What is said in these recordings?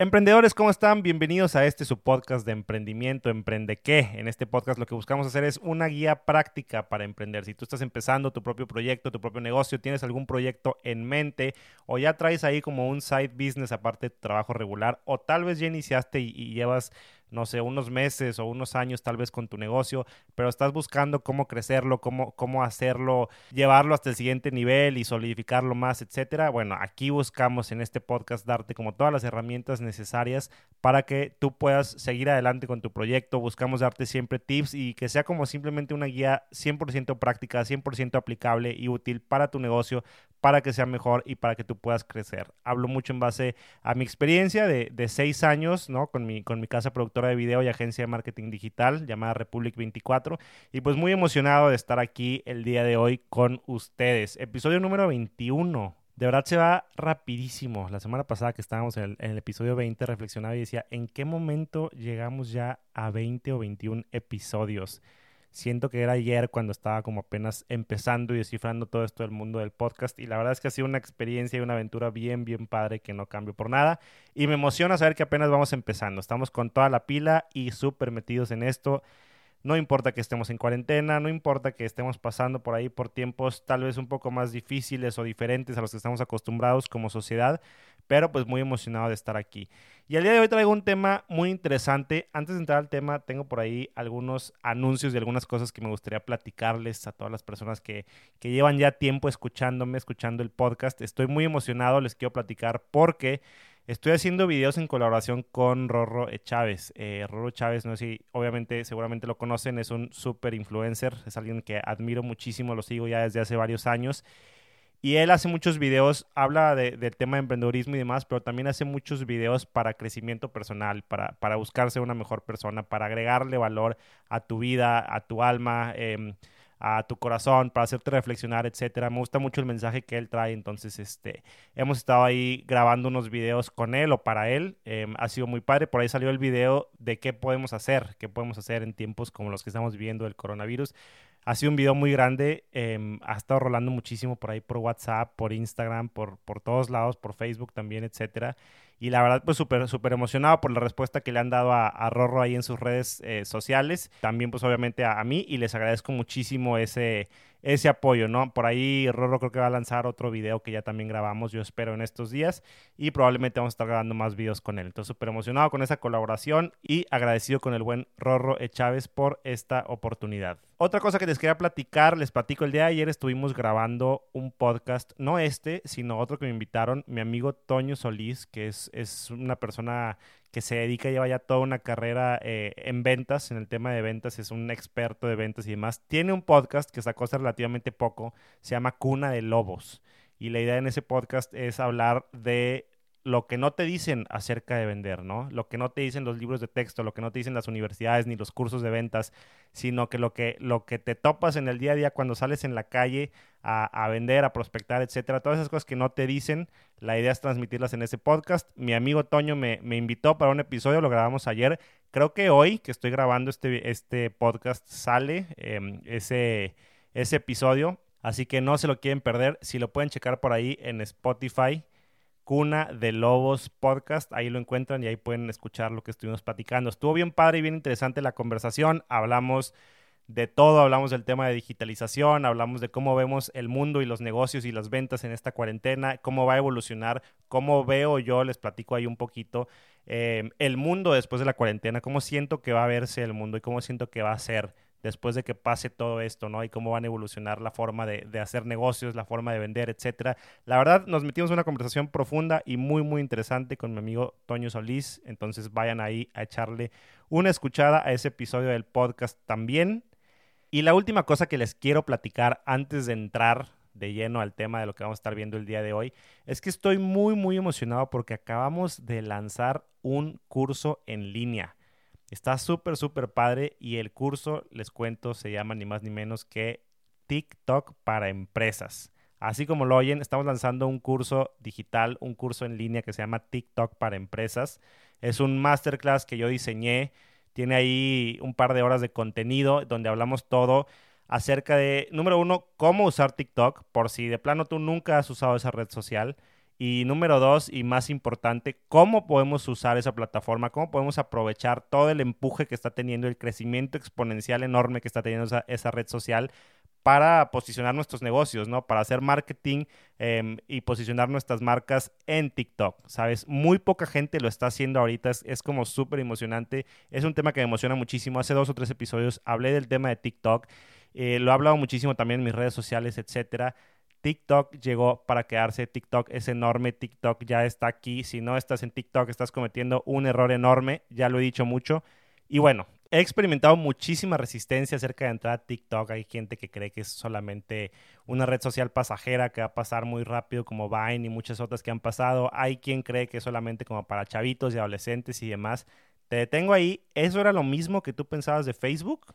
Emprendedores, ¿cómo están? Bienvenidos a este su podcast de emprendimiento, Emprende qué. En este podcast lo que buscamos hacer es una guía práctica para emprender. Si tú estás empezando tu propio proyecto, tu propio negocio, tienes algún proyecto en mente o ya traes ahí como un side business aparte de tu trabajo regular o tal vez ya iniciaste y, y llevas no sé, unos meses o unos años tal vez con tu negocio, pero estás buscando cómo crecerlo, cómo, cómo hacerlo, llevarlo hasta el siguiente nivel y solidificarlo más, etcétera. Bueno, aquí buscamos en este podcast darte como todas las herramientas necesarias para que tú puedas seguir adelante con tu proyecto. Buscamos darte siempre tips y que sea como simplemente una guía 100% práctica, 100% aplicable y útil para tu negocio, para que sea mejor y para que tú puedas crecer. Hablo mucho en base a mi experiencia de, de seis años, ¿no? Con mi, con mi casa productora de video y agencia de marketing digital llamada Republic 24. Y pues muy emocionado de estar aquí el día de hoy con ustedes. Episodio número 21. De verdad se va rapidísimo. La semana pasada que estábamos en el, en el, episodio 20 reflexionaba y decía, ¿en qué momento llegamos ya a 20 o 21 episodios? Siento que era ayer cuando estaba como apenas empezando y descifrando todo esto del mundo del podcast y la verdad es que ha sido una experiencia y una aventura bien, bien padre que no cambio por nada y me emociona saber que apenas vamos empezando. Estamos con toda la pila y súper metidos en esto. No importa que estemos en cuarentena, no importa que estemos pasando por ahí por tiempos tal vez un poco más difíciles o diferentes a los que estamos acostumbrados como sociedad, pero pues muy emocionado de estar aquí. Y el día de hoy traigo un tema muy interesante. Antes de entrar al tema, tengo por ahí algunos anuncios y algunas cosas que me gustaría platicarles a todas las personas que, que llevan ya tiempo escuchándome, escuchando el podcast. Estoy muy emocionado, les quiero platicar porque Estoy haciendo videos en colaboración con Rorro Chávez. Eh, Rorro Chávez, no sé si obviamente seguramente lo conocen, es un super influencer, es alguien que admiro muchísimo, lo sigo ya desde hace varios años. Y él hace muchos videos, habla de, del tema de emprendedurismo y demás, pero también hace muchos videos para crecimiento personal, para, para buscarse una mejor persona, para agregarle valor a tu vida, a tu alma. Eh, a tu corazón, para hacerte reflexionar, etcétera. Me gusta mucho el mensaje que él trae, entonces este, hemos estado ahí grabando unos videos con él o para él. Eh, ha sido muy padre, por ahí salió el video de qué podemos hacer, qué podemos hacer en tiempos como los que estamos viviendo del coronavirus. Ha sido un video muy grande, eh, ha estado rolando muchísimo por ahí por WhatsApp, por Instagram, por, por todos lados, por Facebook también, etcétera y la verdad pues súper súper emocionado por la respuesta que le han dado a, a Rorro ahí en sus redes eh, sociales, también pues obviamente a, a, mí y les agradezco muchísimo ese, ese apoyo, ¿no? Por ahí Rorro creo que va a lanzar otro video que ya también grabamos, yo espero en estos días y probablemente vamos a estar grabando más videos con él. Entonces súper emocionado con esa colaboración y agradecido con el buen Rorro e. Chávez por esta oportunidad. Otra cosa que les quería platicar, les platico el día de ayer estuvimos grabando un podcast, no este, sino otro que me invitaron, mi amigo Toño Solís, que es es, una persona que se dedica, lleva ya toda una carrera eh, en ventas, en el tema de ventas, es un experto de ventas y demás. Tiene un podcast que sacó hace relativamente poco, se llama Cuna de Lobos. Y la idea en ese podcast es hablar de lo que no te dicen acerca de vender, ¿no? Lo que no te dicen los libros de texto, lo que no te dicen las universidades ni los cursos de ventas, sino que lo que, lo que te topas en el día a día cuando sales en la calle a, a, vender, a prospectar, etcétera, todas esas cosas que no te dicen, la idea es transmitirlas en ese podcast. Mi amigo Toño me, me invitó para un episodio, lo grabamos ayer. Creo que hoy que estoy grabando este, este podcast sale eh, ese, ese episodio, así que no se lo quieren perder. Si lo pueden checar por ahí en Spotify, Cuna de Lobos Podcast. Ahí lo encuentran y ahí pueden escuchar lo que estuvimos platicando. Estuvo bien padre y bien interesante la conversación. Hablamos de todo, hablamos del tema de digitalización, hablamos de cómo vemos el mundo y los negocios y las ventas en esta cuarentena, cómo va a evolucionar, cómo veo yo, les platico ahí un poquito, eh, el mundo después de la cuarentena, cómo siento que va a verse el mundo y cómo siento que va a ser después de que pase todo esto, ¿no? Y cómo van a evolucionar la forma de, hacer negocios, la forma de vender, etcétera. La verdad, nos metimos en una conversación profunda y muy, muy interesante con mi amigo Toño Solís. Entonces vayan ahí a echarle una escuchada a ese episodio del podcast también. Y la última cosa que les quiero platicar antes de entrar de lleno al tema de lo que vamos a estar viendo el día de hoy es que estoy muy, muy emocionado porque acabamos de lanzar un curso en línea. Está súper, súper padre y el curso, les cuento, se llama ni más ni menos que TikTok para empresas. Así como lo oyen, estamos lanzando un curso digital, un curso en línea que se llama TikTok para empresas. Es un masterclass que yo diseñé. Tiene ahí un par de horas de contenido donde hablamos todo acerca de, número uno, cómo usar TikTok, por si de plano tú nunca has usado esa red social. Y número dos, y más importante, cómo podemos usar esa plataforma, cómo podemos aprovechar todo el empuje que está teniendo, el crecimiento exponencial enorme que está teniendo esa, esa red social para posicionar nuestros negocios, ¿no? Para hacer marketing em, y posicionar nuestras marcas en TikTok, ¿sabes? Muy poca gente lo está haciendo ahorita, es, como súper emocionante, es un tema que me emociona muchísimo. Hace dos o tres episodios hablé del tema de TikTok, eh, lo he hablado muchísimo también en mis redes sociales, etcétera. TikTok llegó para quedarse, TikTok es enorme, TikTok ya está aquí, si no estás en TikTok estás cometiendo un error enorme, ya lo he dicho mucho. Y bueno, He experimentado muchísima resistencia acerca de entrar a TikTok. Hay gente que cree que es solamente una red social pasajera que va a pasar muy rápido como Vine y muchas otras que han pasado. Hay quien cree que es solamente como para chavitos y adolescentes y demás. Te detengo ahí. ¿Eso era lo mismo que tú pensabas de Facebook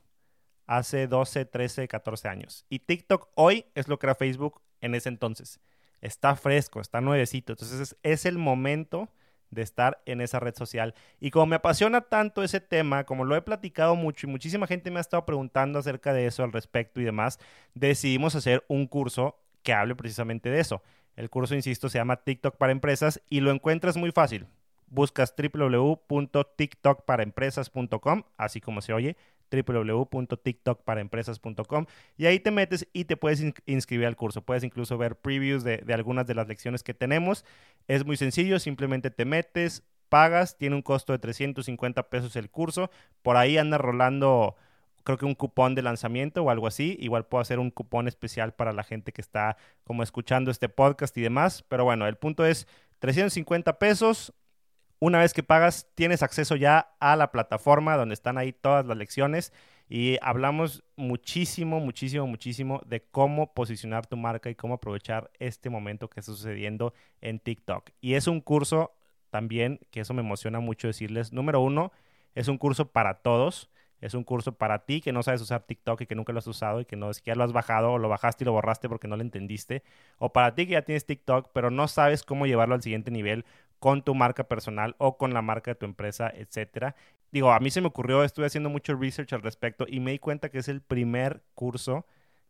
hace 12, 13, 14 años? Y TikTok hoy es lo que era Facebook en ese entonces. Está fresco, está nuevecito. Entonces es el momento de estar en esa red social. Y como me apasiona tanto ese tema, como lo he platicado mucho y muchísima gente me ha estado preguntando acerca de eso al respecto y demás, decidimos hacer un curso que hable precisamente de eso. El curso, insisto, se llama TikTok para Empresas y lo encuentras muy fácil. Buscas www.tiktokparaempresas.com, así como se oye, www.tiktokparaempresas.com y ahí te metes y te puedes inscribir al curso. Puedes incluso ver previews de, algunas de las lecciones que tenemos. Es muy sencillo, simplemente te metes, pagas, tiene un costo de 350 pesos el curso. Por ahí anda rolando creo que un cupón de lanzamiento o algo así. Igual puedo hacer un cupón especial para la gente que está como escuchando este podcast y demás. Pero bueno, el punto es 350 pesos. Una vez que pagas, tienes acceso ya a la plataforma donde están ahí todas las lecciones y hablamos muchísimo, muchísimo, muchísimo de cómo posicionar tu marca y cómo aprovechar este momento que está sucediendo en TikTok. Y es un curso también, que eso me emociona mucho decirles, número uno, es un curso para todos. Es un curso para ti que no sabes usar TikTok y que nunca lo has usado y que no ya lo has bajado o lo bajaste y lo borraste porque no lo entendiste. O para ti que ya tienes TikTok pero no sabes cómo llevarlo al siguiente nivel con tu marca personal o con la marca de tu empresa, etcétera. Digo, a mí se me ocurrió, estuve haciendo mucho research al respecto y me di cuenta que es el primer curso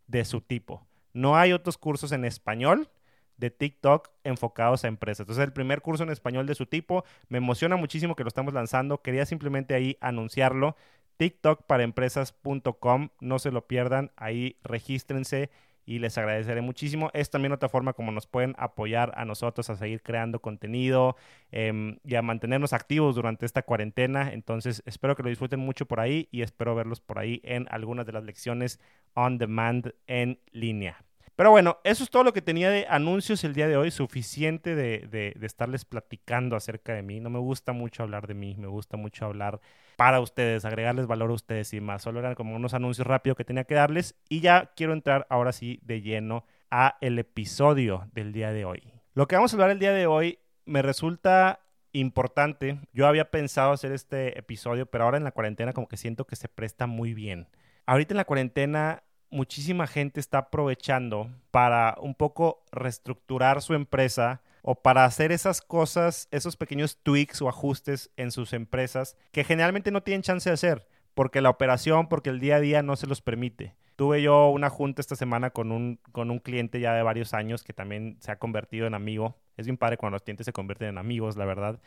de su tipo. No hay otros cursos en español de TikTok enfocados a empresas. Entonces, el primer curso en español de su tipo. Me emociona muchísimo que lo estamos lanzando. Quería simplemente ahí anunciarlo. TikTokparaempresas.com. No se lo pierdan. Ahí regístrense y les agradeceré muchísimo. Es también otra forma como nos pueden apoyar a nosotros a seguir creando contenido em, y a mantenernos activos durante esta cuarentena. Entonces espero que lo disfruten mucho por ahí y espero verlos por ahí en algunas de las lecciones on demand en línea. Pero bueno, eso es todo lo que tenía de anuncios el día de hoy, suficiente de, de, estarles platicando acerca de mí. No me gusta mucho hablar de mí, me gusta mucho hablar para ustedes, agregarles valor a ustedes y más. Solo eran como unos anuncios rápidos que tenía que darles y ya quiero entrar ahora sí de lleno a el episodio del día de hoy. Lo que vamos a hablar el día de hoy me resulta importante. Yo había pensado hacer este episodio, pero ahora en la cuarentena como que siento que se presta muy bien. Ahorita en la cuarentena muchísima gente está aprovechando para un poco reestructurar su empresa o para hacer esas cosas, esos pequeños tweaks o ajustes en sus empresas que generalmente no tienen chance de hacer porque la operación, porque el día a día no se los permite. Tuve yo una junta esta semana con un, con un cliente ya de varios años que también se ha convertido en amigo. Es bien padre cuando los clientes se convierten en amigos, la verdad.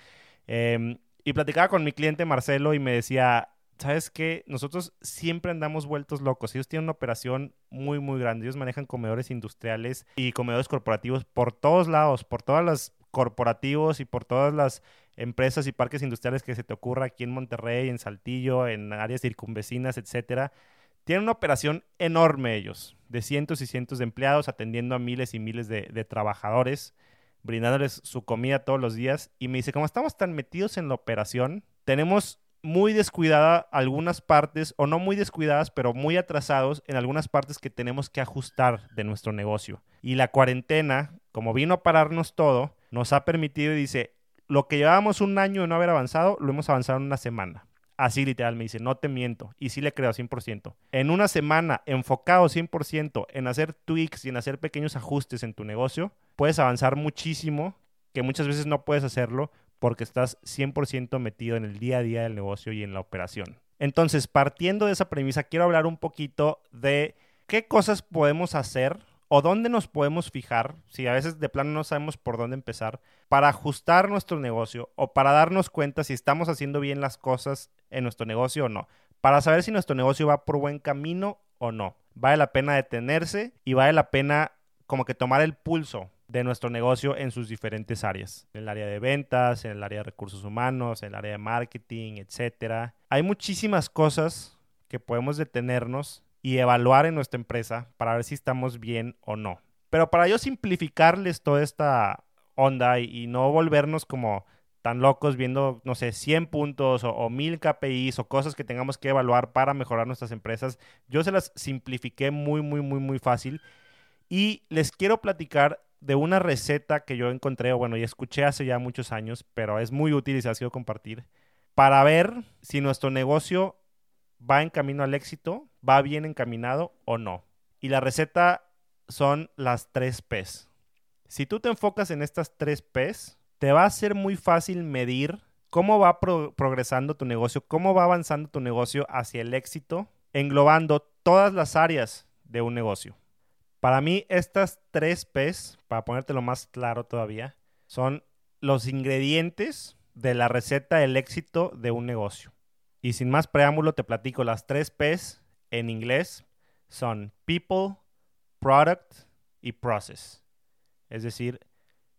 Em, y platicaba con mi cliente Marcelo y me decía, ¿sabes qué? Nosotros siempre andamos vueltos locos. Ellos tienen una operación muy, muy grande. Ellos manejan comedores industriales y comedores corporativos por todos lados, por todas las corporativos y por todas las empresas y parques industriales que se te ocurra aquí en Monterrey, en Saltillo, en áreas circunvecinas, etcétera. Tienen una operación enorme ellos, de cientos y cientos de empleados, atendiendo a miles y miles de, de trabajadores, brindándoles su comida todos los días. Y me dice, como estamos tan metidos en la operación, tenemos muy descuidada algunas partes, o no muy descuidadas, pero muy atrasados en algunas partes que tenemos que ajustar de nuestro negocio. Y la cuarentena, como vino a pararnos todo, nos ha permitido y dice, lo que llevábamos un año de no haber avanzado, lo hemos avanzado en una semana. Así literal me dice, no te miento. Y sí le creo 100%. En una semana, enfocado 100% en hacer tweaks y en hacer pequeños ajustes en tu negocio, puedes avanzar muchísimo, que muchas veces no puedes hacerlo porque estás 100% metido en el día a día del negocio y en la operación. Entonces, partiendo de esa premisa, quiero hablar un poquito de qué cosas podemos hacer o dónde nos podemos fijar, si a veces de plano no sabemos por dónde empezar, para ajustar nuestro negocio o para darnos cuenta si estamos haciendo bien las cosas en nuestro negocio o no, para saber si nuestro negocio va por buen camino o no. Vale la pena detenerse y vale la pena como que tomar el pulso de nuestro negocio en sus diferentes áreas, en el área de ventas, en el área de recursos humanos, en el área de marketing, etc. Hay muchísimas cosas que podemos detenernos y evaluar en nuestra empresa para ver si estamos bien o no. Pero para yo simplificarles toda esta onda y, no volvernos como tan locos viendo, no sé, 100 puntos o, o 1000 KPIs o cosas que tengamos que evaluar para mejorar nuestras empresas, yo se las simplifiqué muy, muy, muy, muy fácil. Y les quiero platicar de una receta que yo encontré, bueno, y escuché hace ya muchos años, pero es muy útil y se ha sido compartir, para ver si nuestro negocio va en camino al éxito, va bien encaminado o no. Y la receta son las tres P's. Si tú te enfocas en estas tres P's, te va a ser muy fácil medir cómo va progresando tu negocio, cómo va avanzando tu negocio hacia el éxito, englobando todas las áreas de un negocio. Para mí, estas tres P's, para ponértelo más claro todavía, son los ingredientes de la receta del éxito de un negocio. Y sin más preámbulo, te platico las tres P's en inglés son people, product y process. Es decir,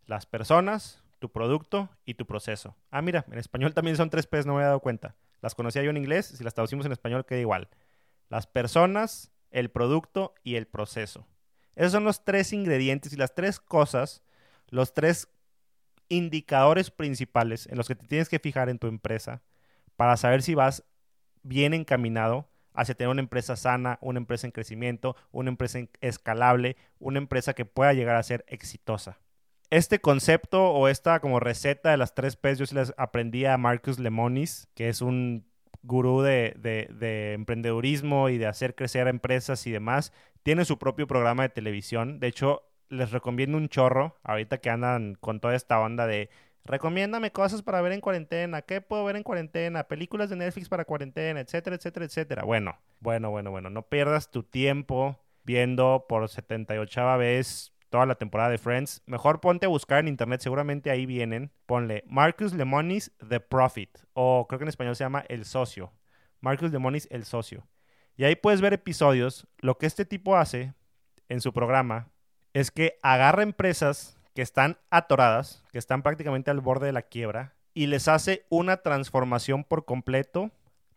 las personas, tu producto y tu proceso. Ah, mira, en español también son tres P's, no me había dado cuenta. Las conocía yo en inglés, si las traducimos en español queda igual. Las personas, el producto y el proceso. Esos son los tres ingredientes y las tres cosas, los tres indicadores principales en los que te tienes que fijar en tu empresa para saber si vas bien encaminado hacia tener una empresa sana, una empresa en crecimiento, una empresa escalable, una empresa que pueda llegar a ser exitosa. Este concepto o esta como receta de las tres P's yo se las aprendí a Marcus Lemonis, que es un gurú de, de, emprendedurismo y de hacer crecer empresas y demás. Tiene su propio programa de televisión. De hecho, les recomiendo un chorro, ahorita que andan con toda esta onda de Recomiéndame cosas para ver en cuarentena. ¿Qué puedo ver en cuarentena? Películas de Netflix para cuarentena, etcétera, etcétera, etcétera. Bueno, bueno, bueno, bueno. No pierdas tu tiempo viendo por 78 vez toda la temporada de Friends. Mejor ponte a buscar en internet, seguramente ahí vienen. Ponle Marcus Lemonis The Profit, o creo que en español se llama El Socio. Marcus Lemonis El Socio. Y ahí puedes ver episodios. Lo que este tipo hace en su programa es que agarra empresas que están atoradas, que están prácticamente al borde de la quiebra, y les hace una transformación por completo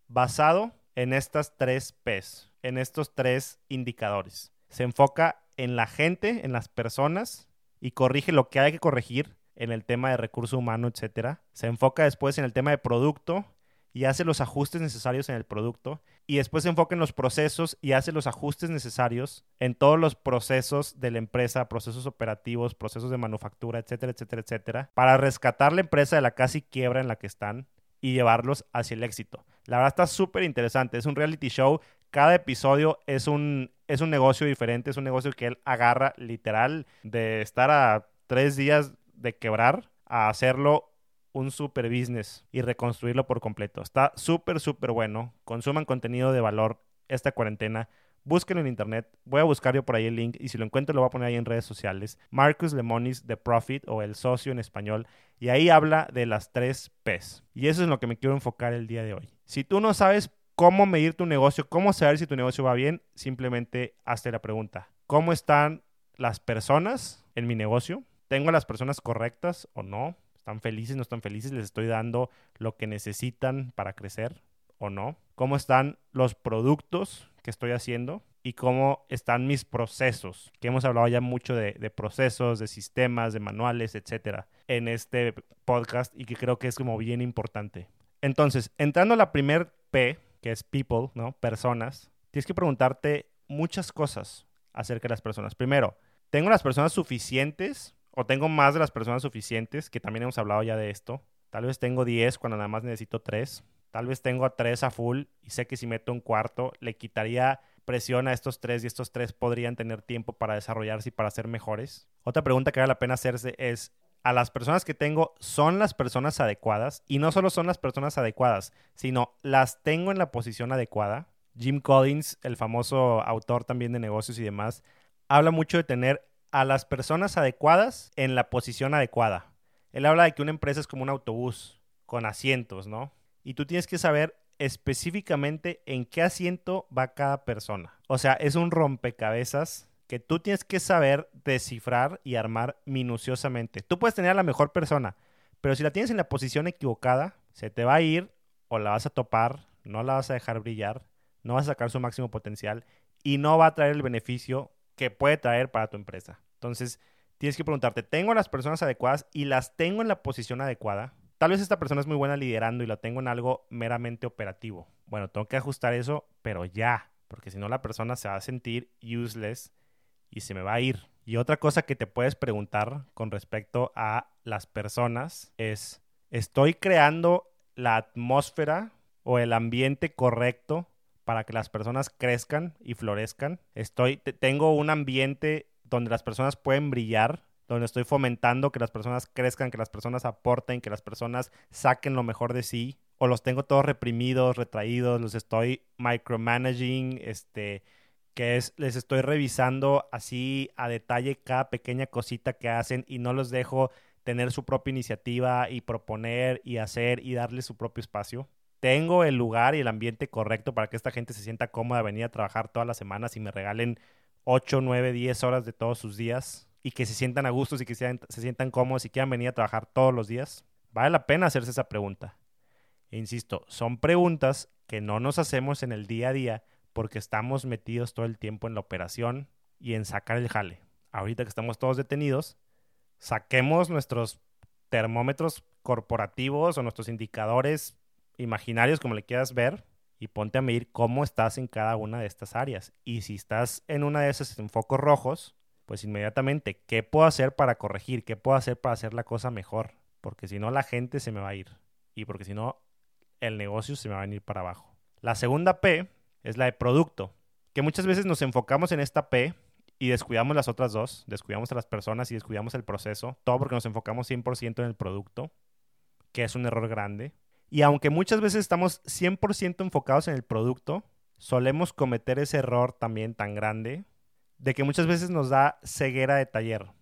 basado en estas tres P's, en estos tres indicadores. Se enfoca en la gente, en las personas, y corrige lo que hay que corregir en el tema de recurso humano, etc. Se enfoca después en el tema de producto y hace los ajustes necesarios en el producto y después se enfoca en los procesos y hace los ajustes necesarios en todos los procesos de la empresa, procesos operativos, procesos de manufactura, etcétera, etcétera, etcétera, para rescatar la empresa de la casi quiebra en la que están y llevarlos hacia el éxito. La verdad está súper interesante, es un reality show, cada episodio es un, es un negocio diferente, es un negocio que él agarra literal de estar a tres días de quebrar a hacerlo un super business y reconstruirlo por completo. Está súper, súper bueno. Consuman contenido de valor esta cuarentena. Búsquenlo en internet. Voy a buscar yo por ahí el link y si lo encuentro lo voy a poner ahí en redes sociales. Marcus Lemonis, The Profit o El Socio en español. Y ahí habla de las tres P's. Y eso es lo que me quiero enfocar el día de hoy. Si tú no sabes cómo medir tu negocio, cómo saber si tu negocio va bien, simplemente hazte la pregunta. ¿Cómo están las personas en mi negocio? ¿Tengo las personas correctas o no? ¿Están felices, no están felices? ¿Les estoy dando lo que necesitan para crecer o no? ¿Cómo están los productos que estoy haciendo? Y cómo están mis procesos, que hemos hablado ya mucho de, procesos, de sistemas, de manuales, etcétera, en este podcast y que creo que es como bien importante. Entonces, entrando a la primer P, que es people, ¿no? Personas, tienes que preguntarte muchas cosas acerca de las personas. Primero, ¿tengo las personas suficientes o tengo más de las personas suficientes, que también hemos hablado ya de esto. Tal vez tengo 10 cuando nada más necesito 3. Tal vez tengo a 3 a full y sé que si meto un cuarto le quitaría presión a estos 3 y estos 3 podrían tener tiempo para desarrollarse y para ser mejores. Otra pregunta que vale la pena hacerse es, ¿a las personas que tengo son las personas adecuadas? Y no solo son las personas adecuadas, sino las tengo en la posición adecuada. Jim Collins, el famoso autor también de negocios y demás, habla mucho de tener a las personas adecuadas en la posición adecuada. Él habla de que una empresa es como un autobús con asientos, ¿no? Y tú tienes que saber específicamente en qué asiento va cada persona. O sea, es un rompecabezas que tú tienes que saber descifrar y armar minuciosamente. Tú puedes tener a la mejor persona, pero si la tienes en la posición equivocada, se te va a ir o la vas a topar, no la vas a dejar brillar, no vas a sacar su máximo potencial y no va a traer el beneficio puede traer para tu empresa. Entonces, tienes que preguntarte, ¿tengo las personas adecuadas y las tengo en la posición adecuada? Tal vez esta persona es muy buena liderando y la tengo en algo meramente operativo. Bueno, tengo que ajustar eso, pero ya, porque si no la persona se va a sentir useless y se me va a ir. Y otra cosa que te puedes preguntar con respecto a las personas es, ¿estoy creando la atmósfera o el ambiente correcto para que las personas crezcan y florezcan? Estoy, tengo un ambiente donde las personas pueden brillar donde estoy fomentando que las personas crezcan, que las personas aporten, que las personas saquen lo mejor de sí, o los tengo todos reprimidos, retraídos, los estoy micromanaging, este, que es, les estoy revisando así a detalle cada pequeña cosita que hacen y no los dejo tener su propia iniciativa y proponer y hacer y darle su propio espacio. Tengo el lugar y el ambiente correcto para que esta gente se sienta cómoda venir a trabajar todas las semanas y me regalen 8, 9, 10 horas de todos sus días y que se sientan a gustos y que se, sientan cómodos y quieran venir a trabajar todos los días? Vale la pena hacerse esa pregunta. E insisto, son preguntas que no nos hacemos en el día a día porque estamos metidos todo el tiempo en la operación y en sacar el jale. Ahorita que estamos todos detenidos, saquemos nuestros termómetros corporativos o nuestros indicadores imaginarios, como le quieras ver, y ponte a medir cómo estás en cada una de estas áreas. Y si estás en una de esas en focos rojos, pues inmediatamente, ¿qué puedo hacer para corregir? ¿Qué puedo hacer para hacer la cosa mejor? Porque si no, la gente se me va a ir. Y porque si no, el negocio se me va a venir para abajo. La segunda P es la de producto, que muchas veces nos enfocamos en esta P y descuidamos las otras dos, descuidamos a las personas y descuidamos el proceso, todo porque nos enfocamos 100% en el producto, que es un error grande. Y aunque muchas veces estamos 100% enfocados en el producto, solemos cometer ese error también tan grande de que muchas veces nos da ceguera de taller.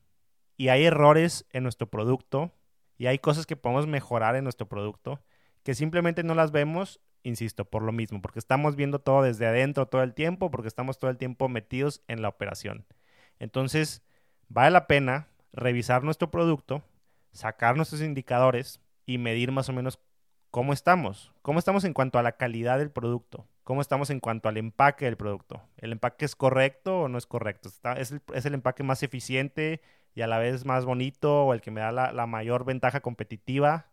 Y hay errores en nuestro producto y hay cosas que podemos mejorar en nuestro producto que simplemente no las vemos, insisto, por lo mismo, porque estamos viendo todo desde adentro todo el tiempo, porque estamos todo el tiempo metidos en la operación. Entonces, vale la pena revisar nuestro producto, sacar nuestros indicadores y medir más o menos cómo estamos, cómo estamos en cuanto a la calidad del producto, cómo estamos en cuanto al empaque del producto. ¿El empaque es correcto o no es correcto? es, el, empaque más eficiente y a la vez más bonito o el que me da la, mayor ventaja competitiva?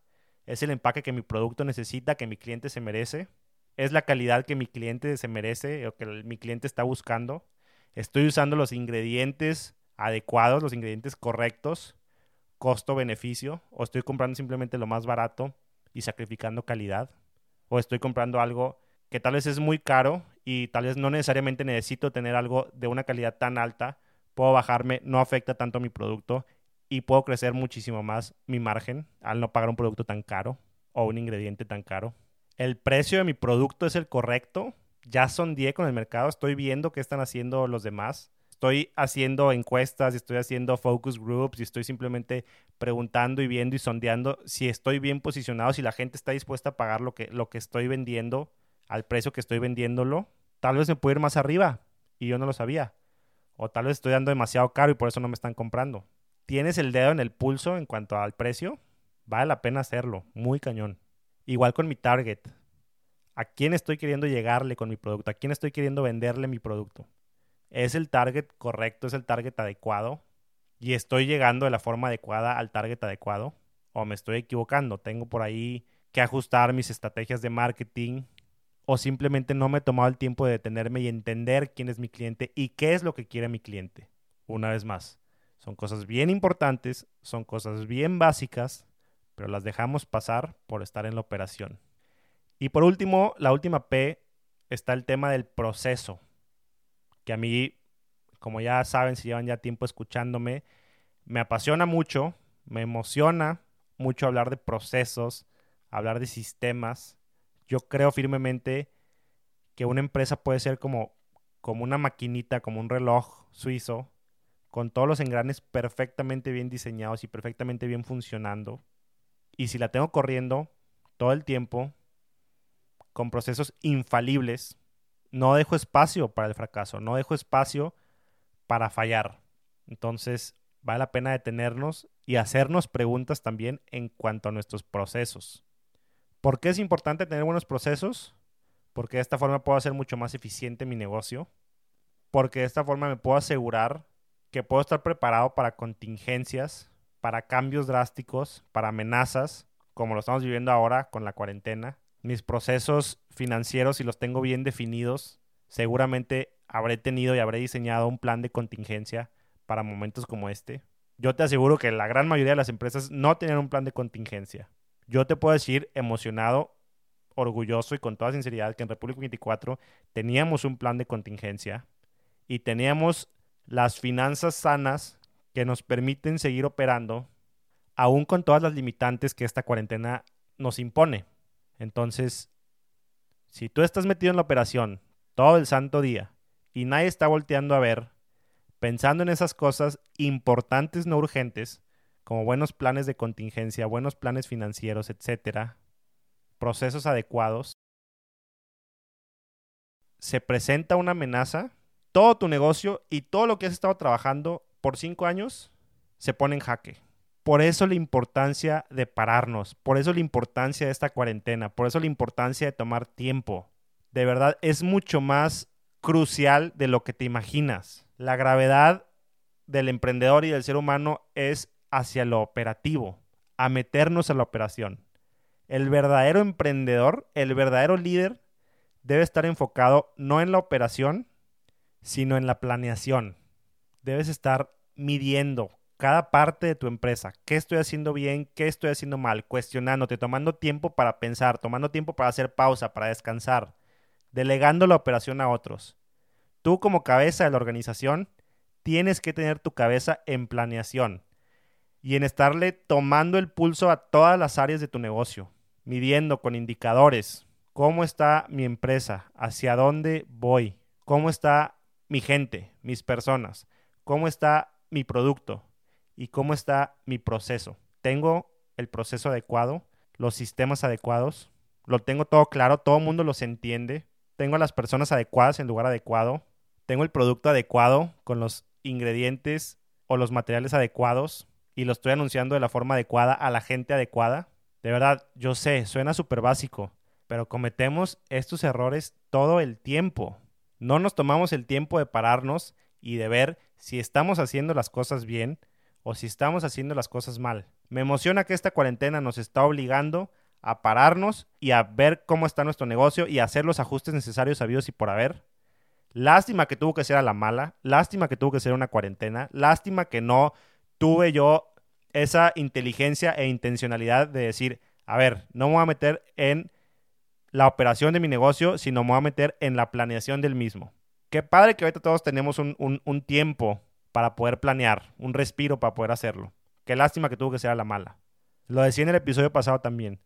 ¿Es el empaque que mi producto necesita, que mi cliente se merece? ¿Es la calidad que mi cliente se merece o que mi cliente está buscando? ¿Estoy usando los ingredientes adecuados, los ingredientes correctos, costo-beneficio? ¿O estoy comprando simplemente lo más barato y sacrificando calidad? ¿O estoy comprando algo que tal vez es muy caro y tal vez no necesariamente necesito tener algo de una calidad tan alta, puedo bajarme, no afecta tanto mi producto y puedo crecer muchísimo más mi margen al no pagar un producto tan caro o un ingrediente tan caro. El precio de mi producto es el correcto. Ya sondeé con el mercado, estoy viendo qué están haciendo los demás. Estoy haciendo encuestas, estoy haciendo focus groups y estoy simplemente preguntando y viendo y sondeando si estoy bien posicionado, si la gente está dispuesta a pagar lo que, lo que estoy vendiendo al precio que estoy vendiéndolo, tal vez me puedo ir más arriba y yo no lo sabía. O tal vez estoy dando demasiado caro y por eso no me están comprando. ¿Tienes el dedo en el pulso en cuanto al precio? Vale la pena hacerlo, muy cañón. Igual con mi target. ¿A quién estoy queriendo llegarle con mi producto? ¿A quién estoy queriendo venderle mi producto? ¿Es el target correcto? ¿Es el target adecuado? ¿Y estoy llegando de la forma adecuada al target adecuado? ¿O me estoy equivocando? Tengo por ahí que ajustar mis estrategias de marketing o simplemente no me he tomado el tiempo de detenerme y entender quién es mi cliente y qué es lo que quiere mi cliente. Una vez más, son cosas bien importantes, son cosas bien básicas, pero las dejamos pasar por estar en la operación. Y por último, la última P está el tema del proceso, que a mí, como ya saben, si llevan ya tiempo escuchándome, me apasiona mucho, me emociona mucho hablar de procesos, hablar de sistemas, yo creo firmemente que una empresa puede ser como, como una maquinita, como un reloj suizo, con todos los engranes perfectamente bien diseñados y perfectamente bien funcionando. Y si la tengo corriendo todo el tiempo, con procesos infalibles, no dejo espacio para el fracaso, no dejo espacio para fallar. Entonces, vale la pena detenernos y hacernos preguntas también en cuanto a nuestros procesos. ¿Por qué es importante tener buenos procesos? Porque de esta forma puedo hacer mucho más eficiente mi negocio. Porque de esta forma me puedo asegurar que puedo estar preparado para contingencias, para cambios drásticos, para amenazas, como lo estamos viviendo ahora con la cuarentena. Mis procesos financieros, si los tengo bien definidos, seguramente habré tenido y habré diseñado un plan de contingencia para momentos como este. Yo te aseguro que la gran mayoría de las empresas no tienen un plan de contingencia. Yo te puedo decir emocionado, orgulloso y con toda sinceridad que en República 24 teníamos un plan de contingencia y teníamos las finanzas sanas que nos permiten seguir operando, aún con todas las limitantes que esta cuarentena nos impone. Entonces, si tú estás metido en la operación todo el santo día y nadie está volteando a ver, pensando en esas cosas importantes no urgentes, como buenos planes de contingencia, buenos planes financieros, etcétera, procesos adecuados, se presenta una amenaza todo tu negocio y todo lo que has estado trabajando por cinco años se pone en jaque. Por eso la importancia de pararnos, por eso la importancia de esta cuarentena, por eso la importancia de tomar tiempo. De verdad, es mucho más crucial de lo que te imaginas. La gravedad del emprendedor y del ser humano es hacia lo operativo, a meternos a la operación. El verdadero emprendedor, el verdadero líder, debe estar enfocado no en la operación, sino en la planeación. Debes estar midiendo cada parte de tu empresa, qué estoy haciendo bien, qué estoy haciendo mal, cuestionándote, tomando tiempo para pensar, tomando tiempo para hacer pausa, para descansar, delegando la operación a otros. Tú como cabeza de la organización tienes que tener tu cabeza en planeación y en estarle tomando el pulso a todas las áreas de tu negocio, midiendo con indicadores cómo está mi empresa, hacia dónde voy, cómo está mi gente, mis personas, cómo está mi producto y cómo está mi proceso. Tengo el proceso adecuado, los sistemas adecuados, lo tengo todo claro, todo el mundo los entiende, tengo las personas adecuadas en lugar adecuado, tengo el producto adecuado con los ingredientes o los materiales adecuados y lo estoy anunciando de la forma adecuada a la gente adecuada. De verdad, yo sé, suena súper básico, pero cometemos estos errores todo el tiempo. No nos tomamos el tiempo de pararnos y de ver si estamos haciendo las cosas bien o si estamos haciendo las cosas mal. Me emociona que esta cuarentena nos está obligando a pararnos y a ver cómo está nuestro negocio y hacer los ajustes necesarios sabidos y por haber. Lástima que tuvo que ser a la mala, lástima que tuvo que ser una cuarentena, lástima que no tuve yo esa inteligencia e intencionalidad de decir, a ver, no me voy a meter en la operación de mi negocio, sino me voy a meter en la planeación del mismo. Qué padre que ahorita todos tenemos un, un, tiempo para poder planear, un respiro para poder hacerlo. Qué lástima que tuvo que ser a la mala. Lo decía en el episodio pasado también.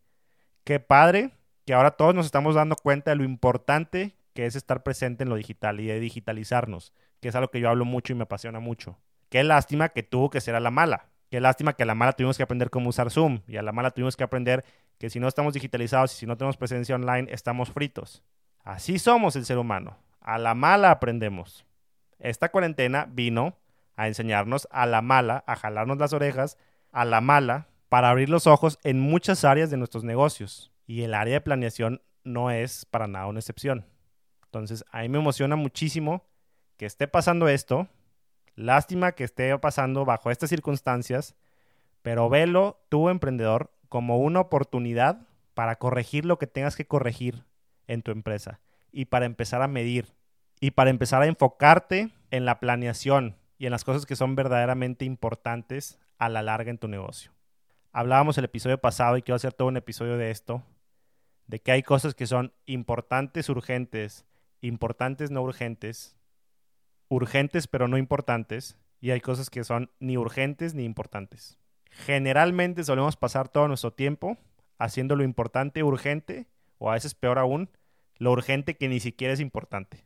Qué padre que ahora todos nos estamos dando cuenta de lo importante que es estar presente en lo digital y de digitalizarnos, que es algo que yo hablo mucho y me apasiona mucho. Qué lástima que tuvo que ser a la mala. Qué lástima que a la mala tuvimos que aprender cómo usar Zoom y a la mala tuvimos que aprender que si no estamos digitalizados y si no tenemos presencia online, estamos fritos. Así somos el ser humano. A la mala aprendemos. Esta cuarentena vino a enseñarnos a la mala, a jalarnos las orejas, a la mala, para abrir los ojos en muchas áreas de nuestros negocios. Y el área de planeación no es para nada una excepción. Entonces, a mí me emociona muchísimo que esté pasando esto. Lástima que esté pasando bajo estas circunstancias, pero velo, tú emprendedor, como una oportunidad para corregir lo que tengas que corregir en tu empresa y para empezar a medir y para empezar a enfocarte en la planeación y en las cosas que son verdaderamente importantes a la larga en tu negocio. Hablábamos el episodio pasado y quiero hacer todo un episodio de esto, de que hay cosas que son importantes, urgentes, importantes, no urgentes, urgentes pero no importantes, y hay cosas que son ni urgentes ni importantes. Generalmente solemos pasar todo nuestro tiempo haciendo lo importante urgente, o a veces peor aún, lo urgente que ni siquiera es importante.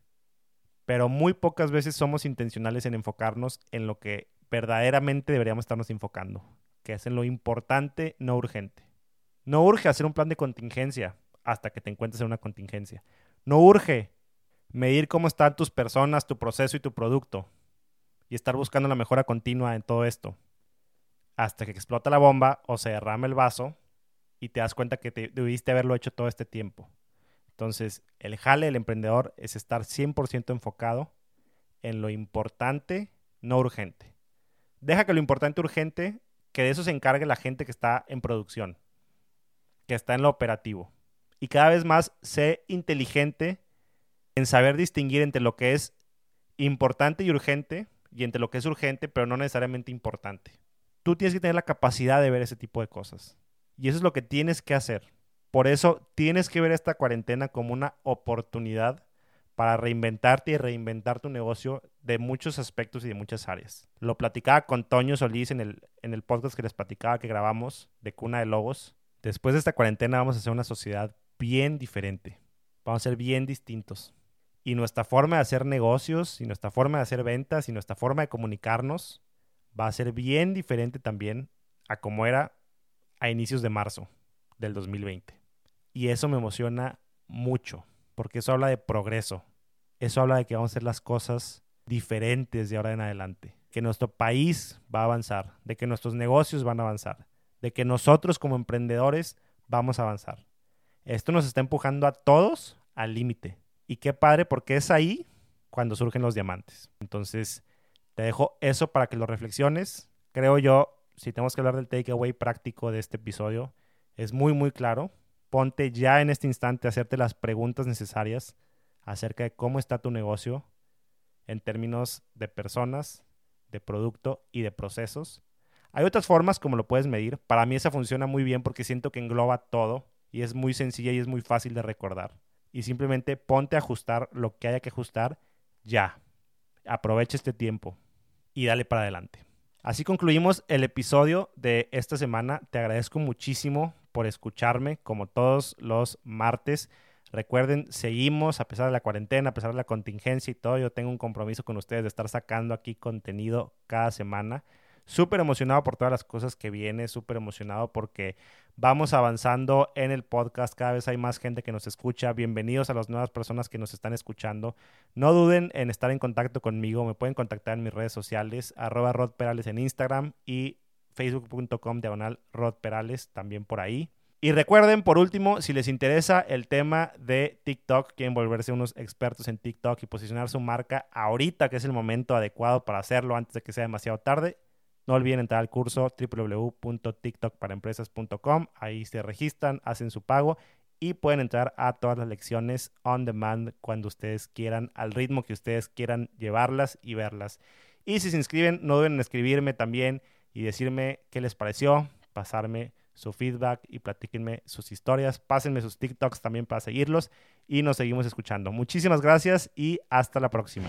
Pero muy pocas veces somos intencionales en enfocarnos en lo que verdaderamente deberíamos estarnos enfocando, que es en lo importante, no urgente. No urge hacer un plan de contingencia hasta que te encuentres en una contingencia. No urge medir cómo están tus personas, tu proceso y tu producto y estar buscando la mejora continua en todo esto. Hasta que explota la bomba o se derrame el vaso y te das cuenta que te, debiste haberlo hecho todo este tiempo. Entonces, el jale del emprendedor es estar 100% enfocado en lo importante, no urgente. Deja que lo importante urgente, que de eso se encargue la gente que está en producción, que está en lo operativo. Y cada vez más sé inteligente en saber distinguir entre lo que es importante y urgente y entre lo que es urgente pero no necesariamente importante. Tú tienes que tener la capacidad de ver ese tipo de cosas. Y eso es lo que tienes que hacer. Por eso tienes que ver esta cuarentena como una oportunidad para reinventarte y reinventar tu negocio de muchos aspectos y de muchas áreas. Lo platicaba con Toño Solís en el, en el podcast que les platicaba que grabamos de Cuna de Lobos. Después de esta cuarentena vamos a hacer una sociedad bien diferente. Vamos a ser bien distintos. Y nuestra forma de hacer negocios, y nuestra forma de hacer ventas, y nuestra forma de comunicarnos va a ser bien diferente también a como era a inicios de marzo del 2020. Y eso me emociona mucho, porque eso habla de progreso. Eso habla de que vamos a hacer las cosas diferentes de ahora en adelante. Que nuestro país va a avanzar, de que nuestros negocios van a avanzar, de que nosotros como emprendedores vamos a avanzar. Esto nos está empujando a todos al límite. Y qué padre, porque es ahí cuando surgen los diamantes. Entonces, te dejo eso para que lo reflexiones. Creo yo, si tenemos que hablar del takeaway práctico de este episodio, es muy, muy claro ponte ya en este instante a hacerte las preguntas necesarias acerca de cómo está tu negocio en términos de personas, de producto y de procesos. Hay otras formas como lo puedes medir. Para mí esa funciona muy bien porque siento que engloba todo y es muy sencilla y es muy fácil de recordar. Y simplemente ponte a ajustar lo que haya que ajustar ya. Aprovecha este tiempo y dale para adelante. Así concluimos el episodio de esta semana. Te agradezco muchísimo por escucharme como todos los martes. Recuerden, seguimos a pesar de la cuarentena, a pesar de la contingencia y todo. Yo tengo un compromiso con ustedes de estar sacando aquí contenido cada semana. Súper emocionado por todas las cosas que viene, súper emocionado porque vamos avanzando en el podcast. Cada vez hay más gente que nos escucha. Bienvenidos a las nuevas personas que nos están escuchando. No duden en estar en contacto conmigo. Me pueden contactar en mis redes sociales, arroba Rod Perales en Instagram y facebook.com diagonal Rod Perales, también por ahí. Y recuerden, por último, si les interesa el tema de TikTok, quieren volverse unos expertos en TikTok y posicionar su marca ahorita, que es el momento adecuado para hacerlo antes de que sea demasiado tarde, no olviden entrar al curso www.tiktokparaempresas.com. Ahí se registran, hacen su pago y pueden entrar a todas las lecciones on demand cuando ustedes quieran, al ritmo que ustedes quieran llevarlas y verlas. Y si se inscriben, no deben escribirme también y decirme qué les pareció, pasarme su feedback y platíquenme sus historias. Pásenme sus TikToks también para seguirlos y nos seguimos escuchando. Muchísimas gracias y hasta la próxima.